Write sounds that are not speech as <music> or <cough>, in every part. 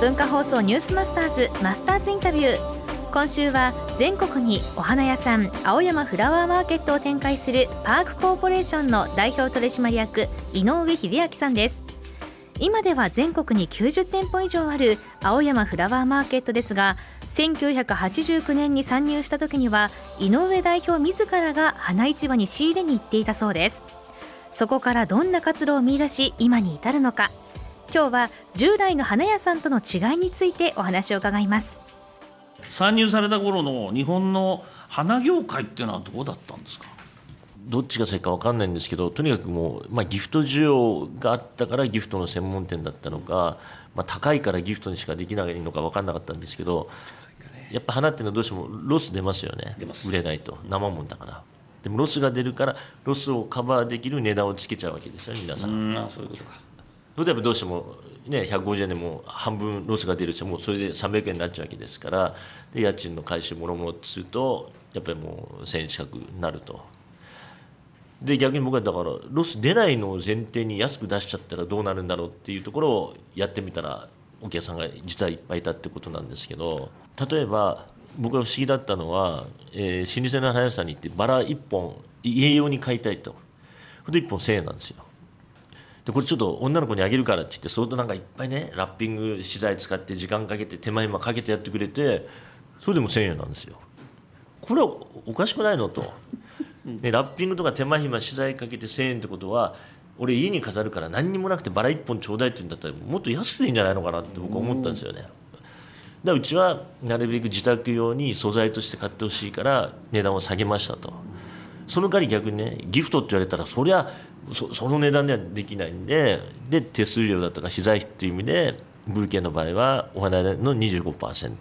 文化放送ニュースマスターズマスターズインタビュー。今週は全国にお花屋さん青山フラワーマーケットを展開するパークコーポレーションの代表取締役井上秀明さんです。今では全国に90店舗以上ある青山フラワーマーケットですが1989年に参入した時には井上代表自らが花市場に仕入れに行っていたそうです。そこからどんな活路を見出し今に至るのか。今日は従来の花屋さんとの違いについてお話を伺います。参入された頃の日本の花業界っていうのはどうだったんですか？どっちが正か分かんないんですけどとにかくもう、まあ、ギフト需要があったからギフトの専門店だったのか、まあ、高いからギフトにしかできないのか分かんなかったんですけどやっぱ花っていうのはどうしてもロス出ますよね。売れないと。生もんだから。でもロスが出るからロスをカバーできる値段をつけちゃうわけですよね皆さん。んそういうことか例えばどうしても、ね、150円でも半分ロスが出るしもうそれで300円になっちゃうわけですからで家賃の回収もろもろするとやっぱりもう1000円近くなると。で逆に僕はだからロス出ないのを前提に安く出しちゃったらどうなるんだろうっていうところをやってみたらお客さんが実はいっぱいいたってことなんですけど例えば僕が不思議だったのは、えー、老舗の花屋さんに行ってバラ1本家用に買いたいと。で1本1000円なんですよ。でこれちょっと女の子にあげるからって言って相当なんかいっぱいねラッピング資材使って時間かけて手間暇かけてやってくれてそれでも1000円なんですよ。これはおかしくないのと。でラッピングとか手間暇資材かけて1000円ってことは俺家に飾るから何にもなくてバラ1本ちょうだいって言うんだったらもっと安くていいんじゃないのかなって僕は思ったんですよね。だうちはなるべく自宅用に素材として買ってほしいから値段を下げましたとその代わり逆にねギフトって言われたらそりゃそその値段ではできないんでで手数料だとか資材費っていう意味でブーケの場合はお花の25%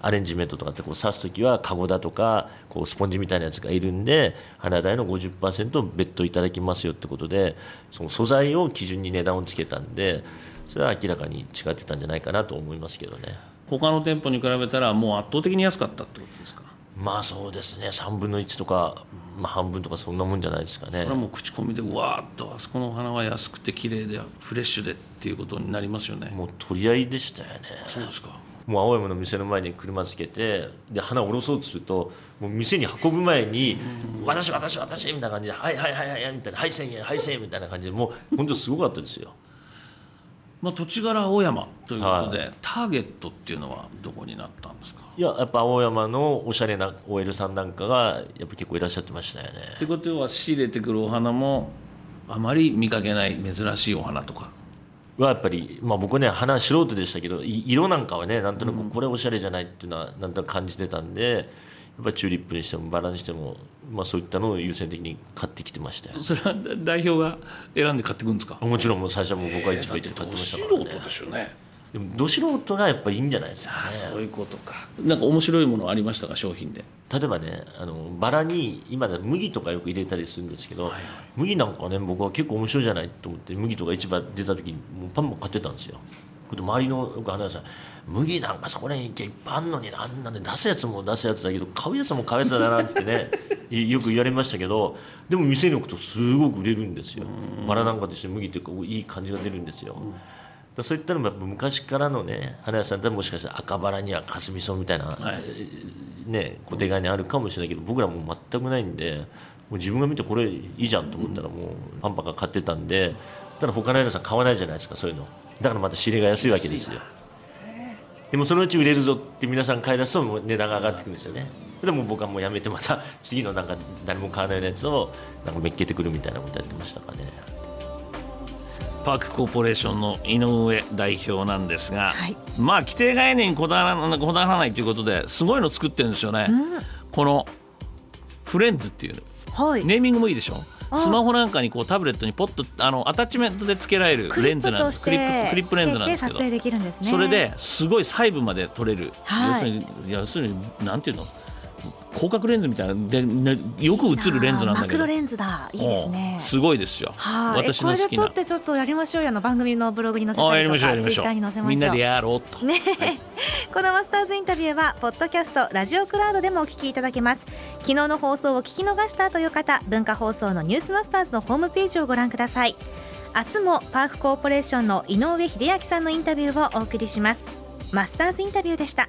アレンジメントとかってこう刺す時はカゴだとかこうスポンジみたいなやつがいるんで花代の50%別途いただきますよってことでその素材を基準に値段をつけたんでそれは明らかに違ってたんじゃないかなと思いますけどね。他の店舗に比べたらもう圧倒的に安かったってことですか？まあそうですね。3分の1とか、まあ、半分とかそんなもんじゃないですかね。それはもう口コミでわーっとあそこのお花は安くて綺麗でフレッシュでっていうことになりますよね。もう取り合いでしたよね。そうですか。もう青山の店の前に車つけてで花を下ろそうとするともう店に運ぶ前に「私私私」みたいな感じで「はいはいはいはい」みたいな「はい1000円はい1000円」みたいな感じでもう本当すごかったですよ。まあ、土地柄青山ということで、はい、ターゲットっていうのはどこになったんですか？いややっぱ青山のおしゃれな OL さんなんかがやっぱ結構いらっしゃってましたよね。ってことは仕入れてくるお花もあまり見かけない珍しいお花とか？はやっぱり、まあ、僕ね花素人でしたけど色なんかはねなんとなくこれおしゃれじゃないっていうのはなんとなく感じてたんで。やっぱチューリップにしてもバラにしても、まあ、そういったのを優先的に買ってきてましたそれは代表が選んで買ってくるんですか？もちろんもう最初はもう僕は一番行って買ってましたからね、素人ですよね。でもど素人がやっぱりいいんじゃないですか、ね、あそういうことか。なんか面白いものありましたか商品で？例えばねあのバラに今だ麦とかよく入れたりするんですけど、はいはい、麦なんかね僕は結構面白いじゃないと思って麦とか市場出た時にもうパンも買ってたんですよ周りの花屋さん麦なんかそこら辺いっぱいあんのにあんなね出すやつも出すやつだけど買うやつも買うやつだなってね <laughs> よく言われましたけどでも店に置くとすごく売れるんですよ。バラなんかとして麦っていうかいい感じが出るんですよ、うん、そういったのもやっぱ昔からのね花屋さんってもしかしたら赤バラにはかすみそみたいな、はい、ね固定概念あるかもしれないけど僕らもう全くないんでもう自分が見てこれいいじゃんと思ったらもうパンパカ買ってたんでただ他の屋さん買わないじゃないですかそういうのだからまた仕入れが安いわけですよ。でもそのうち売れるぞって皆さん買い出すと値段が上がってくるんですよね。でも僕はもうやめてまた次のなんか誰も買わないようなやつをなんかめっけてくるみたいなことやってましたかね。パークコーポレーションの井上代表なんですが、はい、まあ規定概念にこだわらこだわらないということですごいの作ってるんですよね、うん、このフレンズっていう、はい、ネーミングもいいでしょ？スマホなんかにこうタブレットにポッとあのアタッチメントでつけられるレンズなんです。クリップクリップレンズなんですけど、ね、それですごい細部まで撮れる、はい、要するに要するになんていうの？広角レンズみたいなで、ね、よく映るレンズなんだけど。マクロレンズだ。いいですね。すごいですよ。私の好きな。これで撮ってちょっとやりましょうよの番組のブログに載せたりとかツイッターに載せましょう。みんなでやろうと。ね、はい、このマスターズインタビューはポッドキャストラジオクラウドでもお聞きいただけます。昨日の放送を聞き逃したという方文化放送のニュースマスターズのホームページをご覧ください。明日もパークコーポレーションの井上秀明さんのインタビューをお送りします。マスターズインタビューでした.